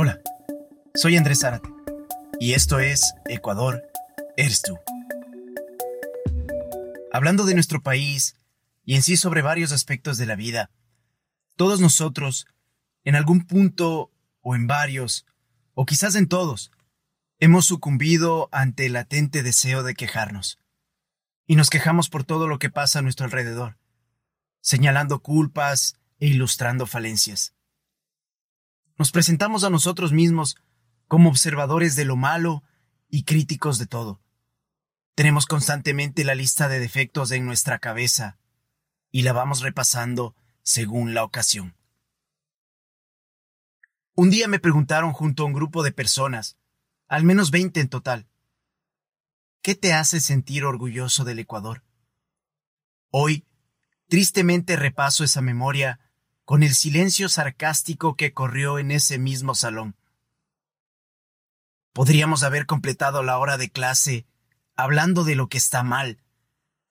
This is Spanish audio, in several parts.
Hola, soy Andrés Zárate y esto es Ecuador, eres tú. Hablando de nuestro país y en sí sobre varios aspectos de la vida, todos nosotros, en algún punto o en varios, o quizás en todos, hemos sucumbido ante el latente deseo de quejarnos. Y nos quejamos por todo lo que pasa a nuestro alrededor, señalando culpas e ilustrando falencias. Nos presentamos a nosotros mismos como observadores de lo malo y críticos de todo. Tenemos constantemente la lista de defectos en nuestra cabeza y la vamos repasando según la ocasión. Un día me preguntaron junto a un grupo de personas, al menos 20 en total, ¿qué te hace sentir orgulloso del Ecuador? Hoy, tristemente repaso esa memoria con el silencio sarcástico que corrió en ese mismo salón. Podríamos haber completado la hora de clase hablando de lo que está mal,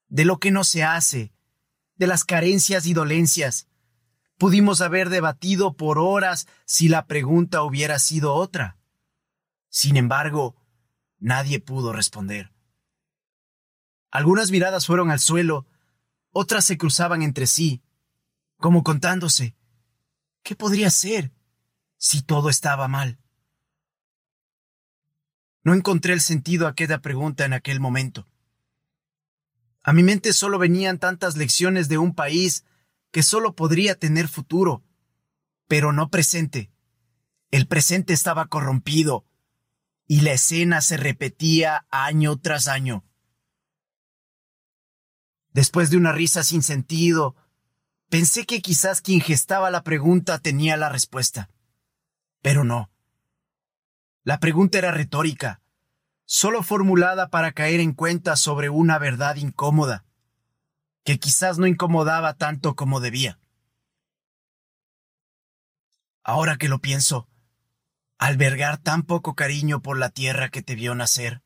de lo que no se hace, de las carencias y dolencias. Pudimos haber debatido por horas si la pregunta hubiera sido otra. Sin embargo, nadie pudo responder. Algunas miradas fueron al suelo, otras se cruzaban entre sí, como contándose, ¿qué podría ser si todo estaba mal? No encontré el sentido a aquella pregunta en aquel momento. A mi mente solo venían tantas lecciones de un país que solo podría tener futuro, pero no presente. El presente estaba corrompido y la escena se repetía año tras año. Después de una risa sin sentido, Pensé que quizás quien gestaba la pregunta tenía la respuesta. Pero no. La pregunta era retórica, solo formulada para caer en cuenta sobre una verdad incómoda, que quizás no incomodaba tanto como debía. Ahora que lo pienso, albergar tan poco cariño por la tierra que te vio nacer,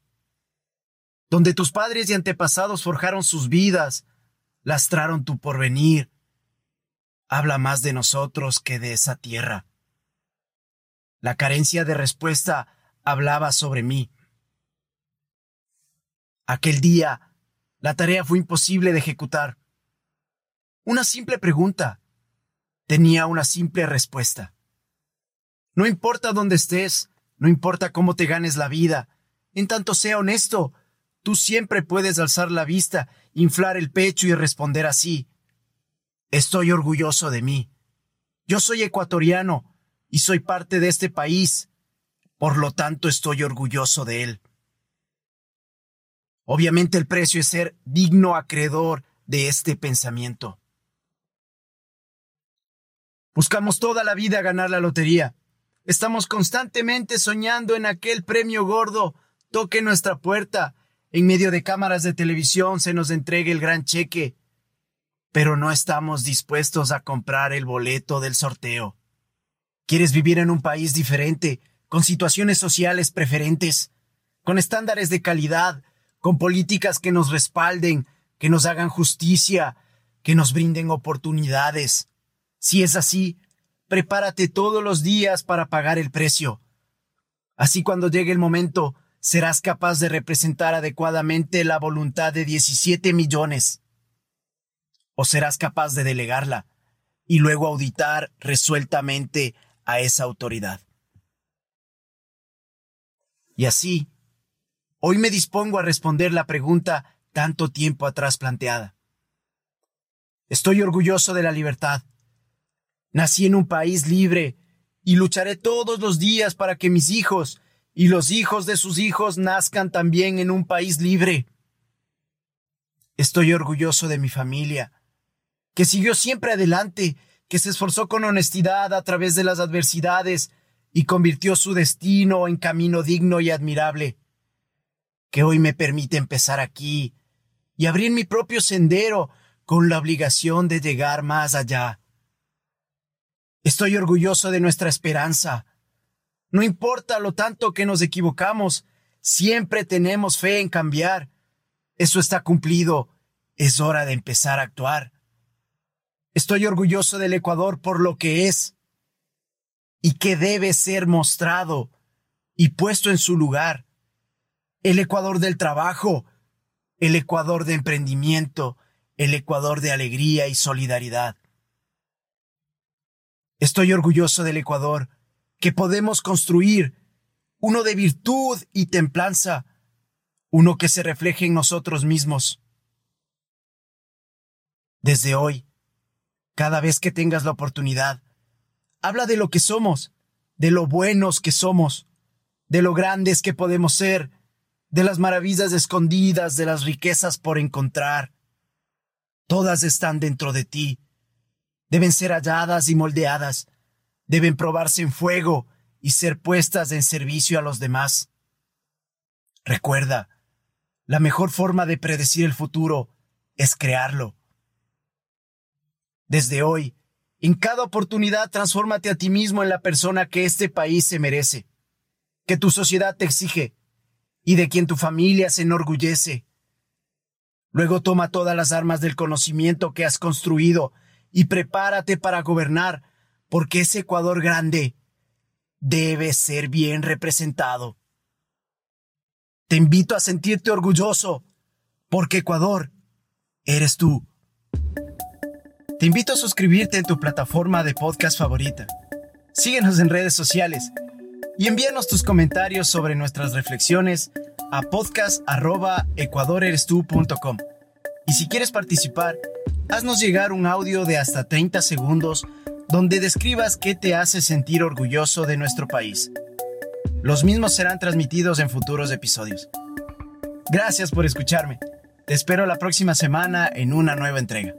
donde tus padres y antepasados forjaron sus vidas, lastraron tu porvenir, habla más de nosotros que de esa tierra. La carencia de respuesta hablaba sobre mí. Aquel día, la tarea fue imposible de ejecutar. Una simple pregunta tenía una simple respuesta. No importa dónde estés, no importa cómo te ganes la vida, en tanto sea honesto, tú siempre puedes alzar la vista, inflar el pecho y responder así. Estoy orgulloso de mí. Yo soy ecuatoriano y soy parte de este país. Por lo tanto, estoy orgulloso de él. Obviamente el precio es ser digno acreedor de este pensamiento. Buscamos toda la vida ganar la lotería. Estamos constantemente soñando en aquel premio gordo toque nuestra puerta. En medio de cámaras de televisión se nos entregue el gran cheque pero no estamos dispuestos a comprar el boleto del sorteo. ¿Quieres vivir en un país diferente, con situaciones sociales preferentes, con estándares de calidad, con políticas que nos respalden, que nos hagan justicia, que nos brinden oportunidades? Si es así, prepárate todos los días para pagar el precio. Así cuando llegue el momento, serás capaz de representar adecuadamente la voluntad de 17 millones o serás capaz de delegarla y luego auditar resueltamente a esa autoridad. Y así, hoy me dispongo a responder la pregunta tanto tiempo atrás planteada. Estoy orgulloso de la libertad. Nací en un país libre y lucharé todos los días para que mis hijos y los hijos de sus hijos nazcan también en un país libre. Estoy orgulloso de mi familia, que siguió siempre adelante, que se esforzó con honestidad a través de las adversidades y convirtió su destino en camino digno y admirable, que hoy me permite empezar aquí y abrir mi propio sendero con la obligación de llegar más allá. Estoy orgulloso de nuestra esperanza. No importa lo tanto que nos equivocamos, siempre tenemos fe en cambiar. Eso está cumplido. Es hora de empezar a actuar. Estoy orgulloso del Ecuador por lo que es. y que debe ser mostrado y puesto en su lugar. El Ecuador del trabajo, el Ecuador de emprendimiento, el Ecuador de alegría y solidaridad. Estoy orgulloso del Ecuador, que podemos construir, uno de virtud y templanza, uno que se refleje en nosotros mismos. Desde hoy, cada vez que tengas la oportunidad, habla de lo que somos, de lo buenos que somos, de lo grandes que podemos ser, de las maravillas escondidas, de las riquezas por encontrar. Todas están dentro de ti. Deben ser halladas y moldeadas. Deben probarse en fuego y ser puestas en servicio a los demás. Recuerda, la mejor forma de predecir el futuro es crearlo. Desde hoy, en cada oportunidad, transfórmate a ti mismo en la persona que este país se merece, que tu sociedad te exige y de quien tu familia se enorgullece. Luego toma todas las armas del conocimiento que has construido y prepárate para gobernar, porque ese Ecuador grande debe ser bien representado. Te invito a sentirte orgulloso, porque Ecuador eres tú. Te invito a suscribirte en tu plataforma de podcast favorita. Síguenos en redes sociales y envíanos tus comentarios sobre nuestras reflexiones a podcast.ecuadorerestu.com. Y si quieres participar, haznos llegar un audio de hasta 30 segundos donde describas qué te hace sentir orgulloso de nuestro país. Los mismos serán transmitidos en futuros episodios. Gracias por escucharme. Te espero la próxima semana en una nueva entrega.